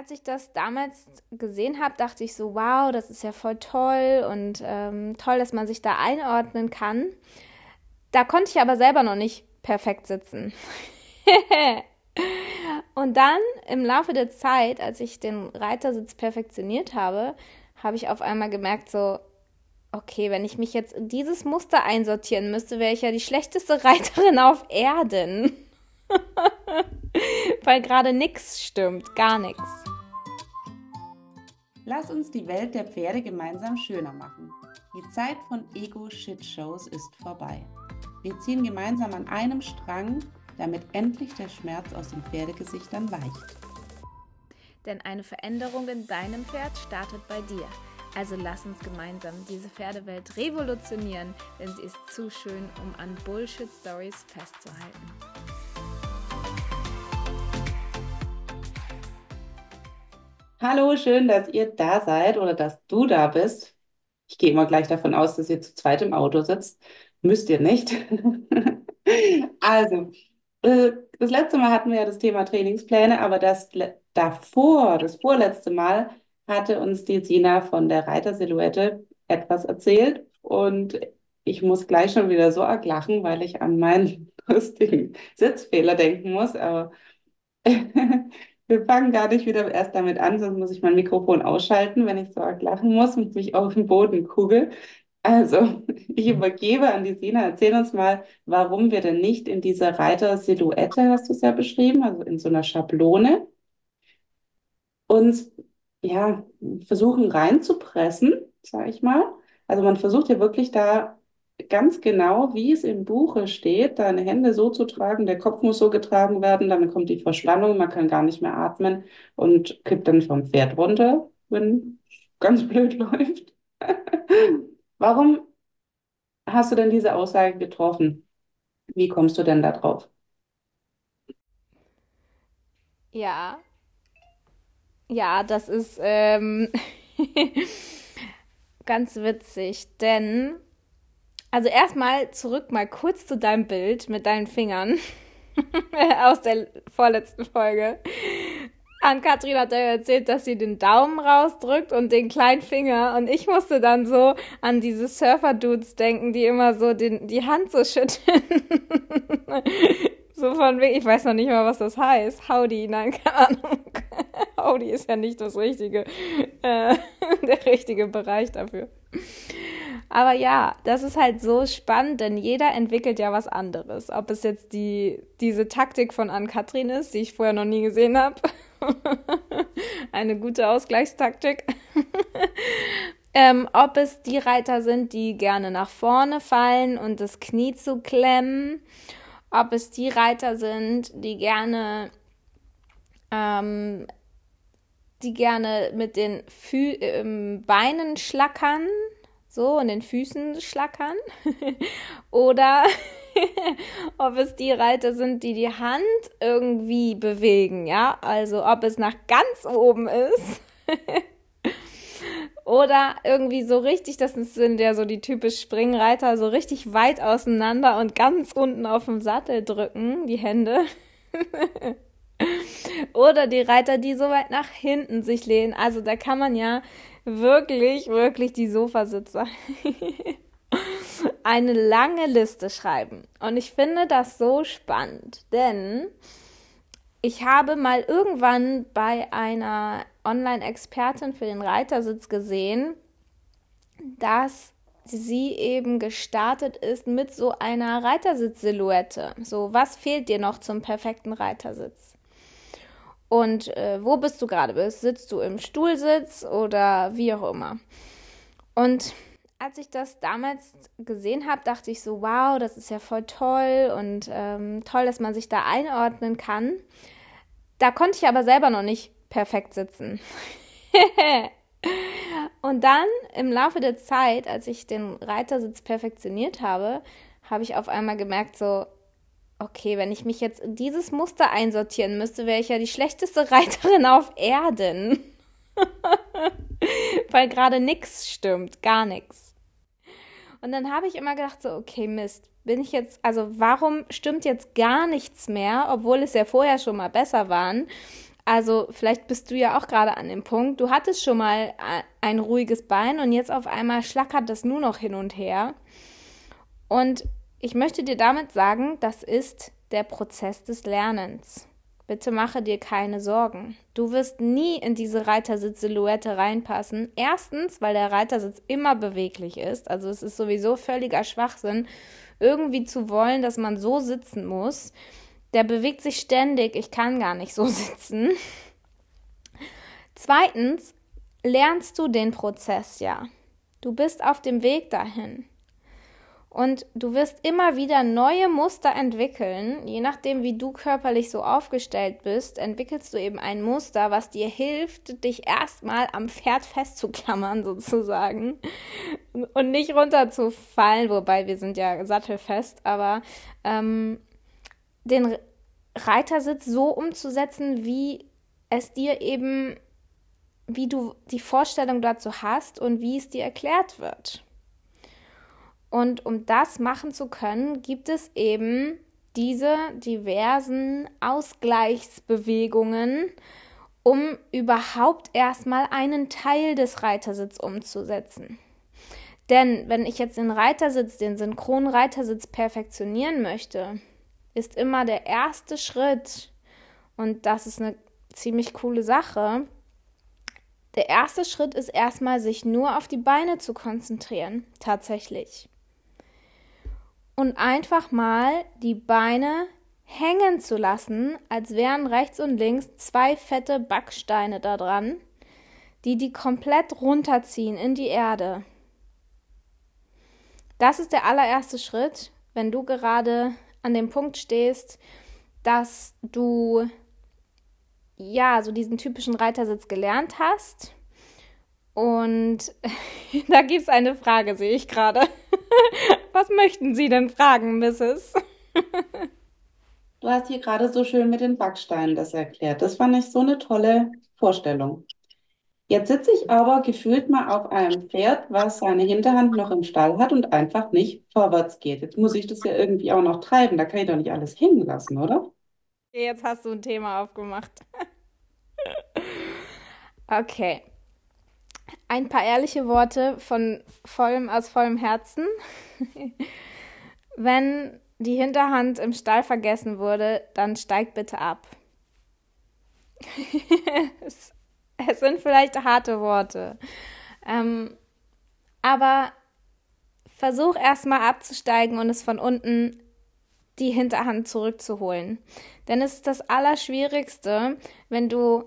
als ich das damals gesehen habe, dachte ich so, wow, das ist ja voll toll und ähm, toll, dass man sich da einordnen kann. Da konnte ich aber selber noch nicht perfekt sitzen. und dann im Laufe der Zeit, als ich den Reitersitz perfektioniert habe, habe ich auf einmal gemerkt, so, okay, wenn ich mich jetzt in dieses Muster einsortieren müsste, wäre ich ja die schlechteste Reiterin auf Erden. Weil gerade nichts stimmt, gar nichts. Lass uns die Welt der Pferde gemeinsam schöner machen. Die Zeit von Ego-Shit-Shows ist vorbei. Wir ziehen gemeinsam an einem Strang, damit endlich der Schmerz aus den Pferdegesichtern weicht. Denn eine Veränderung in deinem Pferd startet bei dir. Also lass uns gemeinsam diese Pferdewelt revolutionieren, denn sie ist zu schön, um an Bullshit-Stories festzuhalten. Hallo, schön, dass ihr da seid oder dass du da bist. Ich gehe immer gleich davon aus, dass ihr zu zweit im Auto sitzt. Müsst ihr nicht. Also, äh, das letzte Mal hatten wir ja das Thema Trainingspläne, aber das davor, das vorletzte Mal, hatte uns die Sina von der Reitersilhouette etwas erzählt und ich muss gleich schon wieder so arg lachen, weil ich an meinen lustigen Sitzfehler denken muss, aber wir fangen gar nicht wieder erst damit an, sonst muss ich mein Mikrofon ausschalten, wenn ich so arg lachen muss und mich auf den Boden kugel. Also, ich übergebe an die Sina. Erzähl uns mal, warum wir denn nicht in dieser Reiter-Silhouette, hast du es ja beschrieben, also in so einer Schablone, uns ja versuchen reinzupressen, sage ich mal. Also man versucht ja wirklich da ganz genau, wie es im Buche steht, deine Hände so zu tragen, der Kopf muss so getragen werden, dann kommt die Verspannung, man kann gar nicht mehr atmen und kippt dann vom Pferd runter, wenn ganz blöd läuft. Warum hast du denn diese Aussage getroffen? Wie kommst du denn da drauf? Ja, ja, das ist ähm, ganz witzig, denn also erstmal zurück mal kurz zu deinem Bild mit deinen Fingern aus der vorletzten Folge. Ann-Kathrin hat ja erzählt, dass sie den Daumen rausdrückt und den kleinen Finger. Und ich musste dann so an diese Surfer-Dudes denken, die immer so den, die Hand so schütteln. so von wegen, ich weiß noch nicht mal, was das heißt. Howdy, nein, keine Ahnung. Howdy ist ja nicht das richtige, äh, der richtige Bereich dafür. Aber ja, das ist halt so spannend, denn jeder entwickelt ja was anderes. Ob es jetzt die, diese Taktik von Ann-Kathrin ist, die ich vorher noch nie gesehen habe. Eine gute Ausgleichstaktik. ähm, ob es die Reiter sind, die gerne nach vorne fallen und das Knie zu klemmen. Ob es die Reiter sind, die gerne ähm, die gerne mit den Fü ähm, Beinen schlackern, so und den Füßen schlackern. Oder ob es die Reiter sind, die die Hand irgendwie bewegen, ja, also ob es nach ganz oben ist. Oder irgendwie so richtig, das sind ja so die typisch Springreiter, so richtig weit auseinander und ganz unten auf dem Sattel drücken, die Hände. Oder die Reiter, die so weit nach hinten sich lehnen. Also da kann man ja wirklich, wirklich die Sofasitzer eine lange Liste schreiben. Und ich finde das so spannend, denn ich habe mal irgendwann bei einer Online-Expertin für den Reitersitz gesehen, dass sie eben gestartet ist mit so einer Reitersitz-Silhouette. So, was fehlt dir noch zum perfekten Reitersitz? Und äh, wo bist du gerade bist? Sitzt du im Stuhlsitz oder wie auch immer? Und als ich das damals gesehen habe, dachte ich so, wow, das ist ja voll toll und ähm, toll, dass man sich da einordnen kann. Da konnte ich aber selber noch nicht perfekt sitzen. und dann im Laufe der Zeit, als ich den Reitersitz perfektioniert habe, habe ich auf einmal gemerkt, so, okay, wenn ich mich jetzt in dieses Muster einsortieren müsste, wäre ich ja die schlechteste Reiterin auf Erden. Weil gerade nichts stimmt, gar nichts. Und dann habe ich immer gedacht, so, okay, Mist, bin ich jetzt, also warum stimmt jetzt gar nichts mehr, obwohl es ja vorher schon mal besser waren? Also vielleicht bist du ja auch gerade an dem Punkt, du hattest schon mal ein ruhiges Bein und jetzt auf einmal schlackert das nur noch hin und her. Und ich möchte dir damit sagen, das ist der Prozess des Lernens. Bitte mache dir keine Sorgen. Du wirst nie in diese Reitersitz-Silhouette reinpassen. Erstens, weil der Reitersitz immer beweglich ist. Also es ist sowieso völliger Schwachsinn, irgendwie zu wollen, dass man so sitzen muss. Der bewegt sich ständig. Ich kann gar nicht so sitzen. Zweitens, lernst du den Prozess ja. Du bist auf dem Weg dahin. Und du wirst immer wieder neue Muster entwickeln. Je nachdem, wie du körperlich so aufgestellt bist, entwickelst du eben ein Muster, was dir hilft, dich erstmal am Pferd festzuklammern, sozusagen. Und nicht runterzufallen, wobei wir sind ja sattelfest, aber ähm, den Reitersitz so umzusetzen, wie es dir eben, wie du die Vorstellung dazu hast und wie es dir erklärt wird. Und um das machen zu können, gibt es eben diese diversen Ausgleichsbewegungen, um überhaupt erstmal einen Teil des Reitersitzes umzusetzen. Denn wenn ich jetzt den Reitersitz, den Synchronreitersitz perfektionieren möchte, ist immer der erste Schritt, und das ist eine ziemlich coole Sache, der erste Schritt ist erstmal, sich nur auf die Beine zu konzentrieren, tatsächlich und einfach mal die Beine hängen zu lassen, als wären rechts und links zwei fette Backsteine da dran, die die komplett runterziehen in die Erde. Das ist der allererste Schritt, wenn du gerade an dem Punkt stehst, dass du ja so diesen typischen Reitersitz gelernt hast. Und da gibt es eine Frage, sehe ich gerade. Was möchten Sie denn fragen, Mrs.? Du hast hier gerade so schön mit den Backsteinen das erklärt. Das fand ich so eine tolle Vorstellung. Jetzt sitze ich aber gefühlt mal auf einem Pferd, was seine Hinterhand noch im Stall hat und einfach nicht vorwärts geht. Jetzt muss ich das ja irgendwie auch noch treiben. Da kann ich doch nicht alles hängen lassen, oder? Jetzt hast du ein Thema aufgemacht. okay. Ein paar ehrliche Worte von vollem, aus vollem Herzen. Wenn die Hinterhand im Stall vergessen wurde, dann steigt bitte ab. es, es, sind vielleicht harte Worte. Ähm, aber versuch erstmal abzusteigen und es von unten die Hinterhand zurückzuholen. Denn es ist das Allerschwierigste, wenn du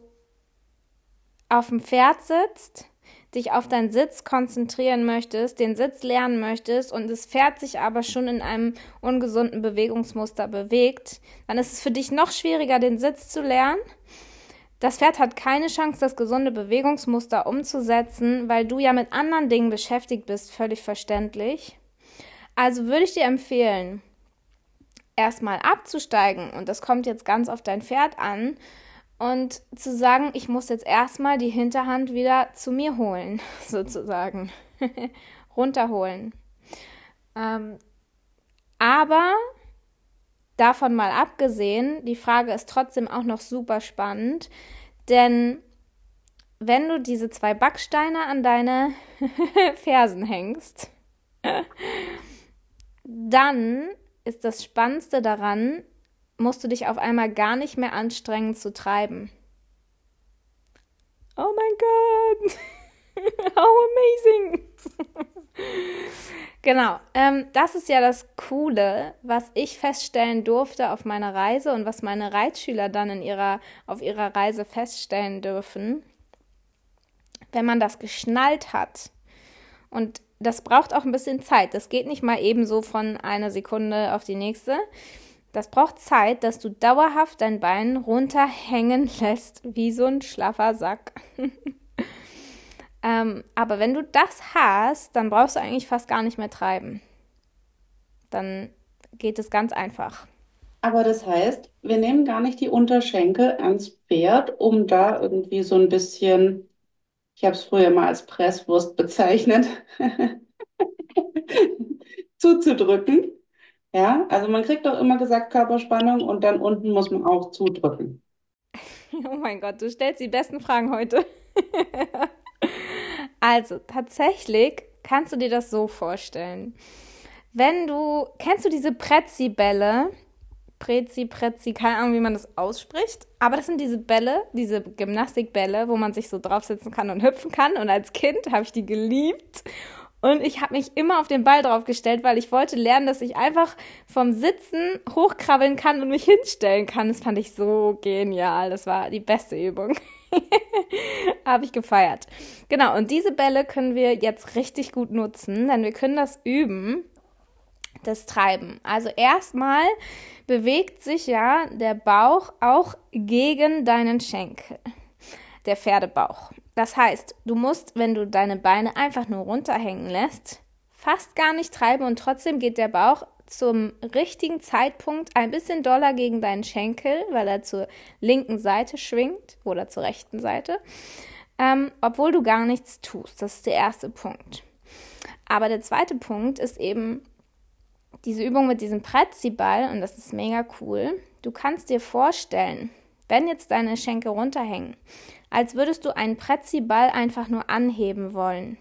auf dem Pferd sitzt dich auf deinen Sitz konzentrieren möchtest, den Sitz lernen möchtest und das Pferd sich aber schon in einem ungesunden Bewegungsmuster bewegt, dann ist es für dich noch schwieriger, den Sitz zu lernen. Das Pferd hat keine Chance, das gesunde Bewegungsmuster umzusetzen, weil du ja mit anderen Dingen beschäftigt bist, völlig verständlich. Also würde ich dir empfehlen, erstmal abzusteigen und das kommt jetzt ganz auf dein Pferd an und zu sagen, ich muss jetzt erstmal die Hinterhand wieder zu mir holen, sozusagen. Runterholen. Ähm, aber davon mal abgesehen, die Frage ist trotzdem auch noch super spannend, denn wenn du diese zwei Backsteine an deine Fersen hängst, dann ist das Spannendste daran, musst du dich auf einmal gar nicht mehr anstrengen zu treiben. Oh mein Gott! How amazing! genau, ähm, das ist ja das Coole, was ich feststellen durfte auf meiner Reise und was meine Reitschüler dann in ihrer, auf ihrer Reise feststellen dürfen. Wenn man das geschnallt hat und das braucht auch ein bisschen Zeit. Das geht nicht mal eben so von einer Sekunde auf die nächste. Das braucht Zeit, dass du dauerhaft dein Bein runterhängen lässt, wie so ein schlaffer Sack. ähm, aber wenn du das hast, dann brauchst du eigentlich fast gar nicht mehr treiben. Dann geht es ganz einfach. Aber das heißt, wir nehmen gar nicht die Unterschenkel ans Pferd, um da irgendwie so ein bisschen, ich habe es früher mal als Presswurst bezeichnet, zuzudrücken, ja, also man kriegt doch immer gesagt Körperspannung und dann unten muss man auch zudrücken. Oh mein Gott, du stellst die besten Fragen heute. also, tatsächlich kannst du dir das so vorstellen. Wenn du, kennst du diese Prezzi-Bälle? Prezi, Prezi, keine Ahnung, wie man das ausspricht. Aber das sind diese Bälle, diese Gymnastikbälle, wo man sich so draufsetzen kann und hüpfen kann. Und als Kind habe ich die geliebt. Und ich habe mich immer auf den Ball draufgestellt, weil ich wollte lernen, dass ich einfach vom Sitzen hochkrabbeln kann und mich hinstellen kann. Das fand ich so genial. Das war die beste Übung. habe ich gefeiert. Genau, und diese Bälle können wir jetzt richtig gut nutzen, denn wir können das üben, das Treiben. Also erstmal bewegt sich ja der Bauch auch gegen deinen Schenkel, der Pferdebauch. Das heißt, du musst, wenn du deine Beine einfach nur runterhängen lässt, fast gar nicht treiben und trotzdem geht der Bauch zum richtigen Zeitpunkt ein bisschen doller gegen deinen Schenkel, weil er zur linken Seite schwingt oder zur rechten Seite, ähm, obwohl du gar nichts tust. Das ist der erste Punkt. Aber der zweite Punkt ist eben diese Übung mit diesem Preziball und das ist mega cool. Du kannst dir vorstellen, wenn jetzt deine Schenkel runterhängen, als würdest du einen Preziball einfach nur anheben wollen.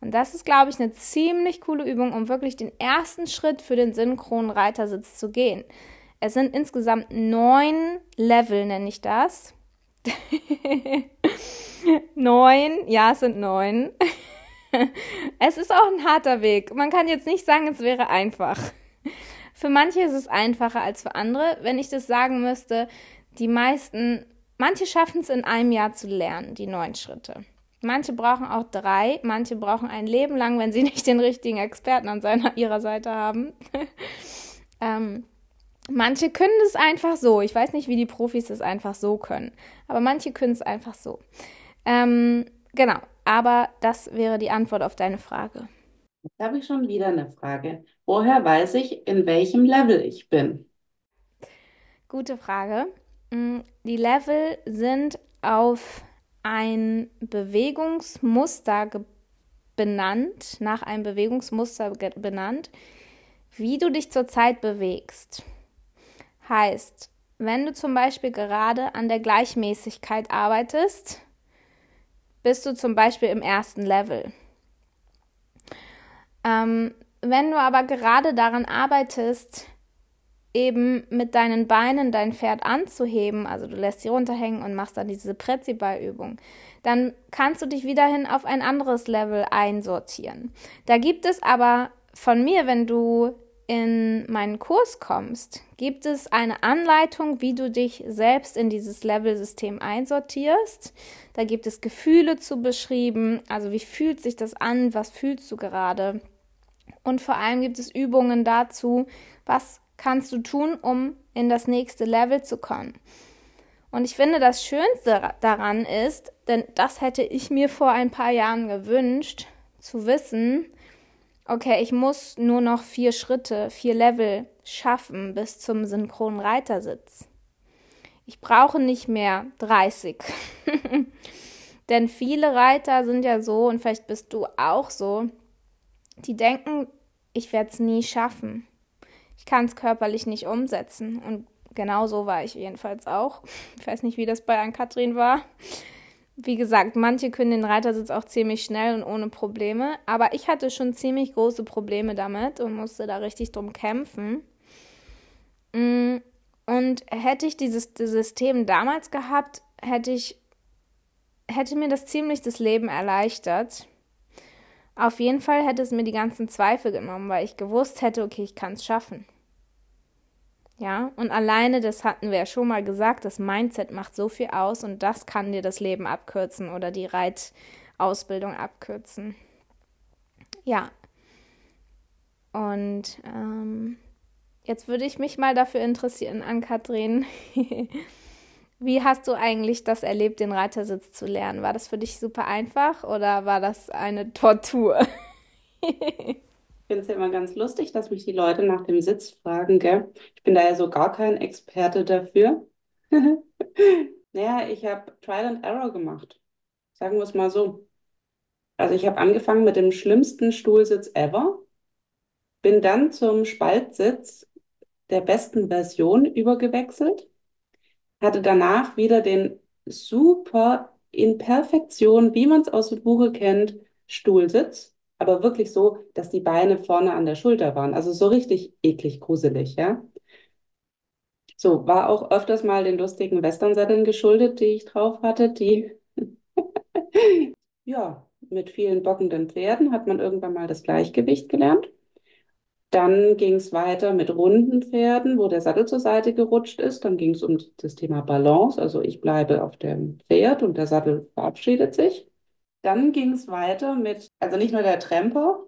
Und das ist, glaube ich, eine ziemlich coole Übung, um wirklich den ersten Schritt für den synchronen Reitersitz zu gehen. Es sind insgesamt neun Level, nenne ich das. neun, ja, es sind neun. es ist auch ein harter Weg. Man kann jetzt nicht sagen, es wäre einfach. Für manche ist es einfacher als für andere. Wenn ich das sagen müsste, die meisten, manche schaffen es in einem Jahr zu lernen, die neun Schritte. Manche brauchen auch drei, manche brauchen ein Leben lang, wenn sie nicht den richtigen Experten an seiner, ihrer Seite haben. ähm, manche können es einfach so. Ich weiß nicht, wie die Profis es einfach so können, aber manche können es einfach so. Ähm, genau, aber das wäre die Antwort auf deine Frage. Jetzt habe ich schon wieder eine Frage. Woher weiß ich, in welchem Level ich bin? Gute Frage. Mm, die Level sind auf ein Bewegungsmuster benannt, nach einem Bewegungsmuster benannt, wie du dich zurzeit bewegst. Heißt, wenn du zum Beispiel gerade an der Gleichmäßigkeit arbeitest, bist du zum Beispiel im ersten Level. Ähm, wenn du aber gerade daran arbeitest, eben mit deinen Beinen dein Pferd anzuheben, also du lässt sie runterhängen und machst dann diese Präziballübung, dann kannst du dich wiederhin auf ein anderes Level einsortieren. Da gibt es aber von mir, wenn du in meinen Kurs kommst, gibt es eine Anleitung, wie du dich selbst in dieses Level-System einsortierst. Da gibt es Gefühle zu beschrieben, also wie fühlt sich das an, was fühlst du gerade. Und vor allem gibt es Übungen dazu, was kannst du tun, um in das nächste Level zu kommen. Und ich finde, das Schönste daran ist, denn das hätte ich mir vor ein paar Jahren gewünscht, zu wissen, okay, ich muss nur noch vier Schritte, vier Level schaffen bis zum synchronen Reitersitz. Ich brauche nicht mehr 30. Denn viele Reiter sind ja so, und vielleicht bist du auch so, die denken, ich werde es nie schaffen. Ich kann es körperlich nicht umsetzen. Und genau so war ich jedenfalls auch. Ich weiß nicht, wie das bei Ann-Kathrin war. Wie gesagt, manche können den Reitersitz auch ziemlich schnell und ohne Probleme, aber ich hatte schon ziemlich große Probleme damit und musste da richtig drum kämpfen. Mm, und hätte ich dieses System damals gehabt, hätte ich hätte mir das ziemlich das Leben erleichtert. Auf jeden Fall hätte es mir die ganzen Zweifel genommen, weil ich gewusst hätte, okay, ich kann es schaffen. Ja, und alleine, das hatten wir ja schon mal gesagt, das Mindset macht so viel aus und das kann dir das Leben abkürzen oder die Reitausbildung abkürzen. Ja. Und ähm, jetzt würde ich mich mal dafür interessieren, an Kathrin. Wie hast du eigentlich das erlebt, den Reitersitz zu lernen? War das für dich super einfach oder war das eine Tortur? finde es ja immer ganz lustig, dass mich die Leute nach dem Sitz fragen, gell? Ich bin da ja so gar kein Experte dafür. Naja, ich habe Trial and Error gemacht. Sagen wir es mal so. Also ich habe angefangen mit dem schlimmsten Stuhlsitz ever, bin dann zum Spaltsitz der besten Version übergewechselt. Hatte danach wieder den super in Perfektion, wie man es aus dem Buche kennt, Stuhlsitz, aber wirklich so, dass die Beine vorne an der Schulter waren. Also so richtig eklig gruselig, ja. So, war auch öfters mal den lustigen Westernsatteln geschuldet, die ich drauf hatte, die, ja, mit vielen bockenden Pferden hat man irgendwann mal das Gleichgewicht gelernt. Dann ging es weiter mit runden Pferden, wo der Sattel zur Seite gerutscht ist. Dann ging es um das Thema Balance, also ich bleibe auf dem Pferd und der Sattel verabschiedet sich. Dann ging es weiter mit, also nicht nur der Tremper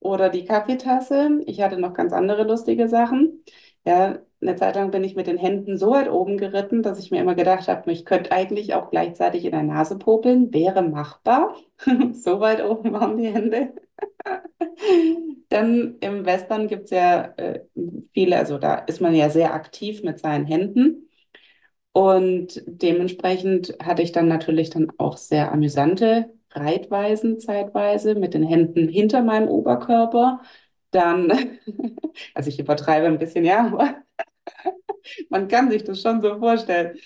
oder die Kaffeetasse, ich hatte noch ganz andere lustige Sachen. Ja, eine Zeit lang bin ich mit den Händen so weit oben geritten, dass ich mir immer gedacht habe, ich könnte eigentlich auch gleichzeitig in der Nase popeln, wäre machbar. So weit oben waren die Hände. Dann im Western gibt es ja äh, viele, also da ist man ja sehr aktiv mit seinen Händen. Und dementsprechend hatte ich dann natürlich dann auch sehr amüsante Reitweisen zeitweise mit den Händen hinter meinem Oberkörper. Dann, also ich übertreibe ein bisschen, ja, aber man kann sich das schon so vorstellen.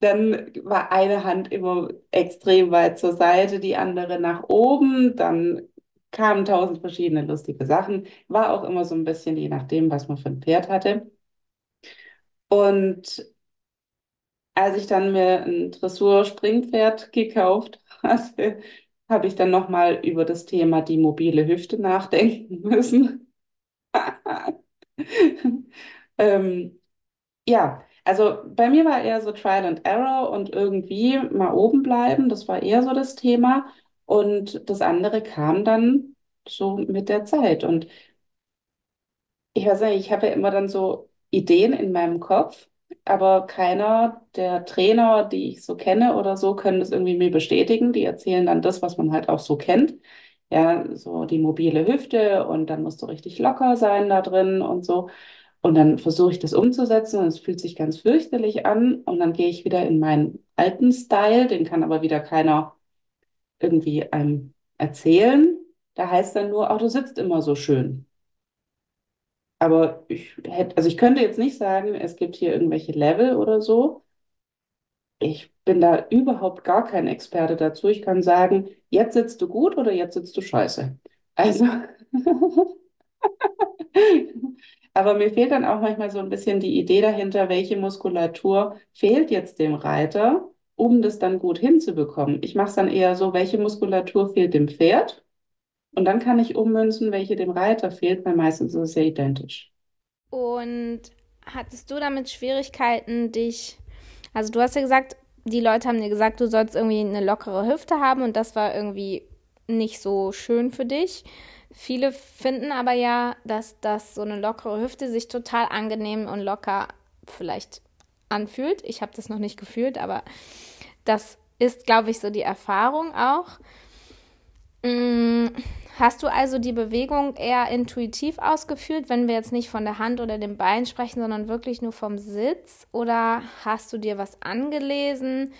Dann war eine Hand immer extrem weit zur Seite, die andere nach oben. Dann kamen tausend verschiedene lustige Sachen. War auch immer so ein bisschen je nachdem, was man für ein Pferd hatte. Und als ich dann mir ein Dressur-Springpferd gekauft hatte, habe ich dann nochmal über das Thema die mobile Hüfte nachdenken müssen. ähm, ja, also bei mir war eher so Trial and Error und irgendwie mal oben bleiben. Das war eher so das Thema. Und das andere kam dann so mit der Zeit. Und ich weiß nicht, ich habe ja immer dann so Ideen in meinem Kopf, aber keiner der Trainer, die ich so kenne oder so, können das irgendwie mir bestätigen. Die erzählen dann das, was man halt auch so kennt. Ja, so die mobile Hüfte und dann musst du richtig locker sein da drin und so. Und dann versuche ich das umzusetzen und es fühlt sich ganz fürchterlich an. Und dann gehe ich wieder in meinen alten Style, den kann aber wieder keiner irgendwie einem erzählen. Da heißt dann nur, ach, du sitzt immer so schön. Aber ich hätte, also ich könnte jetzt nicht sagen, es gibt hier irgendwelche Level oder so. Ich bin da überhaupt gar kein Experte dazu. Ich kann sagen, jetzt sitzt du gut oder jetzt sitzt du scheiße. Also, aber mir fehlt dann auch manchmal so ein bisschen die Idee dahinter, welche Muskulatur fehlt jetzt dem Reiter, um das dann gut hinzubekommen. Ich mache es dann eher so, welche Muskulatur fehlt dem Pferd? Und dann kann ich ummünzen, welche dem Reiter fehlt, weil meistens ist es ja identisch. Und hattest du damit Schwierigkeiten, dich, also du hast ja gesagt, die Leute haben dir gesagt, du sollst irgendwie eine lockere Hüfte haben und das war irgendwie nicht so schön für dich. Viele finden aber ja, dass das so eine lockere Hüfte sich total angenehm und locker vielleicht anfühlt. Ich habe das noch nicht gefühlt, aber das ist, glaube ich, so die Erfahrung auch. Mm, hast du also die Bewegung eher intuitiv ausgeführt, wenn wir jetzt nicht von der Hand oder dem Bein sprechen, sondern wirklich nur vom Sitz? Oder hast du dir was angelesen?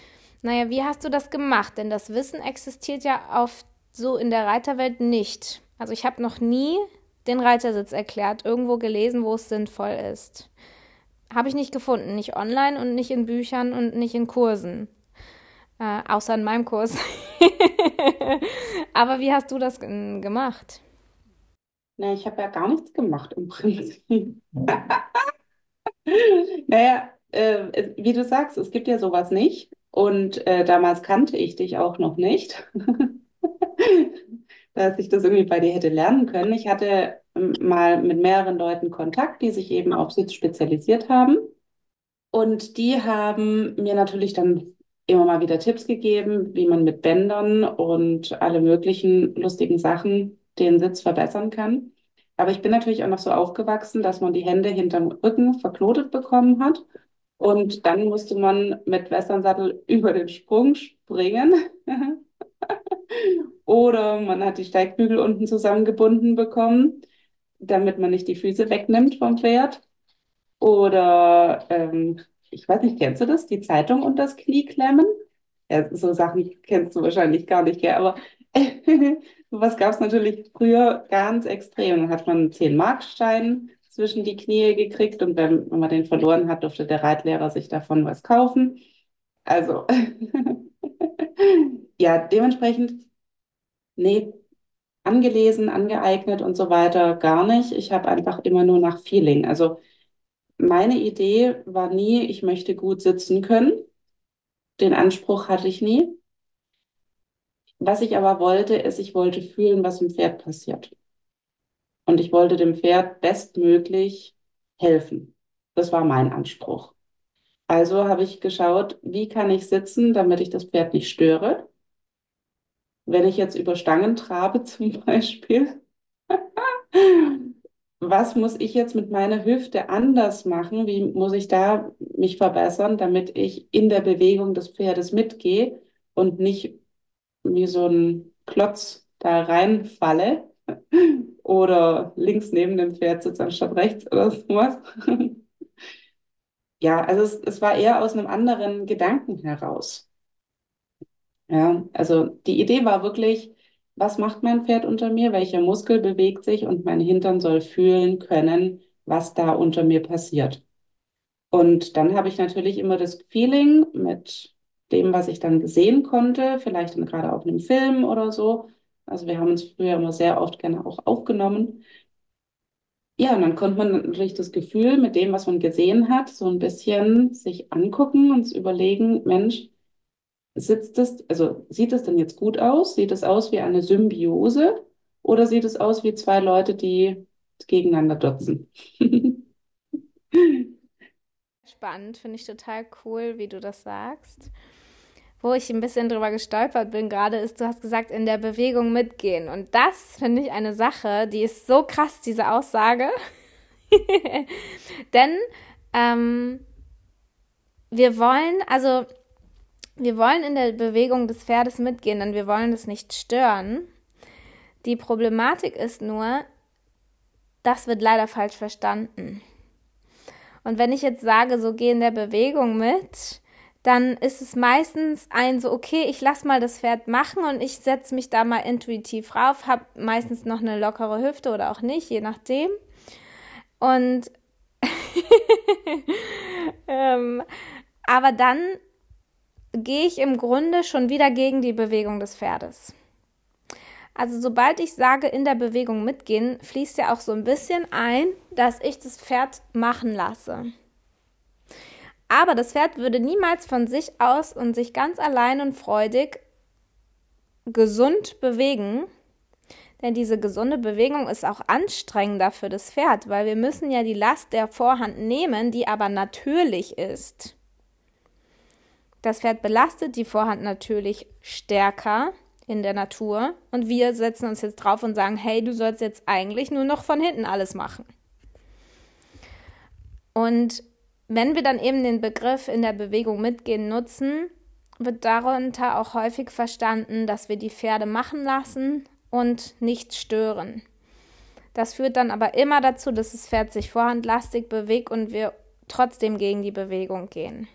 Naja, wie hast du das gemacht? Denn das Wissen existiert ja auf so in der Reiterwelt nicht. Also ich habe noch nie den Reitersitz erklärt, irgendwo gelesen, wo es sinnvoll ist. Habe ich nicht gefunden, nicht online und nicht in Büchern und nicht in Kursen. Äh, außer in meinem Kurs. Aber wie hast du das gemacht? Na, ich habe ja gar nichts gemacht im Prinzip. Naja, äh, wie du sagst, es gibt ja sowas nicht. Und äh, damals kannte ich dich auch noch nicht, dass ich das irgendwie bei dir hätte lernen können. Ich hatte ähm, mal mit mehreren Leuten Kontakt, die sich eben auf Sitz spezialisiert haben. Und die haben mir natürlich dann immer mal wieder Tipps gegeben, wie man mit Bändern und alle möglichen lustigen Sachen den Sitz verbessern kann. Aber ich bin natürlich auch noch so aufgewachsen, dass man die Hände hinterm Rücken verknotet bekommen hat. Und dann musste man mit Westernsattel über den Sprung springen. Oder man hat die Steigbügel unten zusammengebunden bekommen, damit man nicht die Füße wegnimmt vom Pferd. Oder ähm, ich weiß nicht, kennst du das? Die Zeitung und das Knie klemmen? Ja, so Sachen kennst du wahrscheinlich gar nicht, gell? Aber sowas gab es natürlich früher ganz extrem. Dann hat man einen 10-Mark-Stein zwischen die Knie gekriegt und wenn, wenn man den verloren hat, durfte der Reitlehrer sich davon was kaufen. Also, ja, dementsprechend, nee, angelesen, angeeignet und so weiter gar nicht. Ich habe einfach immer nur nach Feeling. Also, meine Idee war nie, ich möchte gut sitzen können. Den Anspruch hatte ich nie. Was ich aber wollte, ist, ich wollte fühlen, was im Pferd passiert. Und ich wollte dem Pferd bestmöglich helfen. Das war mein Anspruch. Also habe ich geschaut, wie kann ich sitzen, damit ich das Pferd nicht störe. Wenn ich jetzt über Stangen trabe zum Beispiel, was muss ich jetzt mit meiner Hüfte anders machen? Wie muss ich da mich verbessern, damit ich in der Bewegung des Pferdes mitgehe und nicht wie so ein Klotz da reinfalle oder links neben dem Pferd sitze anstatt rechts oder sowas. Ja, also es, es war eher aus einem anderen Gedanken heraus. Ja, also die Idee war wirklich, was macht mein Pferd unter mir? Welcher Muskel bewegt sich? Und mein Hintern soll fühlen können, was da unter mir passiert. Und dann habe ich natürlich immer das Feeling mit dem, was ich dann gesehen konnte, vielleicht dann gerade auch in einem Film oder so. Also wir haben uns früher immer sehr oft gerne auch aufgenommen. Ja, und dann konnte man natürlich das Gefühl mit dem, was man gesehen hat, so ein bisschen sich angucken und überlegen, Mensch, sitzt das, also sieht das denn jetzt gut aus? Sieht es aus wie eine Symbiose oder sieht es aus wie zwei Leute, die gegeneinander dotzen? Spannend, finde ich total cool, wie du das sagst. Wo ich ein bisschen drüber gestolpert bin gerade, ist, du hast gesagt, in der Bewegung mitgehen. Und das finde ich eine Sache, die ist so krass, diese Aussage. Denn ähm, wir wollen, also wir wollen in der Bewegung des Pferdes mitgehen, denn wir wollen es nicht stören. Die Problematik ist nur, das wird leider falsch verstanden. Und wenn ich jetzt sage, so geh in der Bewegung mit, dann ist es meistens ein so, okay, ich lass mal das Pferd machen und ich setze mich da mal intuitiv rauf, habe meistens noch eine lockere Hüfte oder auch nicht, je nachdem. Und ähm, aber dann gehe ich im Grunde schon wieder gegen die Bewegung des Pferdes. Also sobald ich sage, in der Bewegung mitgehen, fließt ja auch so ein bisschen ein, dass ich das Pferd machen lasse. Aber das Pferd würde niemals von sich aus und sich ganz allein und freudig gesund bewegen, denn diese gesunde Bewegung ist auch anstrengender für das Pferd, weil wir müssen ja die Last der Vorhand nehmen, die aber natürlich ist. Das Pferd belastet die Vorhand natürlich stärker in der Natur und wir setzen uns jetzt drauf und sagen, hey, du sollst jetzt eigentlich nur noch von hinten alles machen. Und wenn wir dann eben den Begriff in der Bewegung mitgehen nutzen, wird darunter auch häufig verstanden, dass wir die Pferde machen lassen und nicht stören. Das führt dann aber immer dazu, dass das Pferd sich vorhandlastig bewegt und wir trotzdem gegen die Bewegung gehen.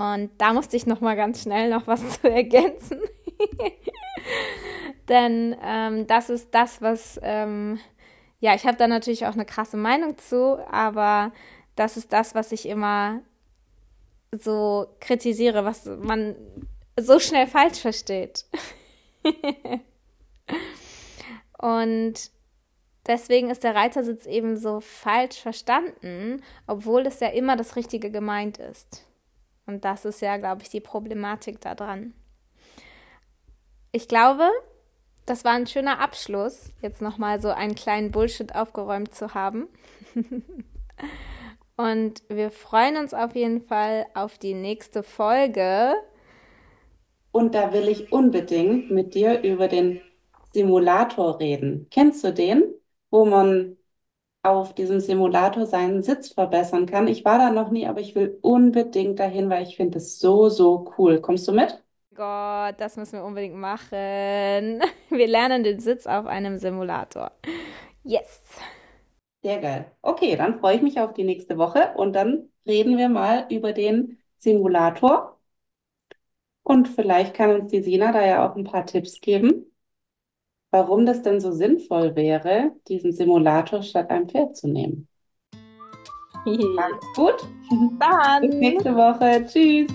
Und da musste ich noch mal ganz schnell noch was zu ergänzen. Denn ähm, das ist das, was, ähm, ja, ich habe da natürlich auch eine krasse Meinung zu, aber das ist das, was ich immer so kritisiere, was man so schnell falsch versteht. Und deswegen ist der Reitersitz eben so falsch verstanden, obwohl es ja immer das Richtige gemeint ist. Und das ist ja, glaube ich, die Problematik daran. Ich glaube, das war ein schöner Abschluss, jetzt nochmal so einen kleinen Bullshit aufgeräumt zu haben. Und wir freuen uns auf jeden Fall auf die nächste Folge. Und da will ich unbedingt mit dir über den Simulator reden. Kennst du den, wo man auf diesem Simulator seinen Sitz verbessern kann. Ich war da noch nie, aber ich will unbedingt dahin, weil ich finde es so, so cool. Kommst du mit? Gott, das müssen wir unbedingt machen. Wir lernen den Sitz auf einem Simulator. Yes. Sehr geil. Okay, dann freue ich mich auf die nächste Woche und dann reden wir mal über den Simulator. Und vielleicht kann uns die Sina da ja auch ein paar Tipps geben, warum das denn so sinnvoll wäre, diesen Simulator statt einem Pferd zu nehmen. Macht's gut. Dann. Bis nächste Woche. Tschüss.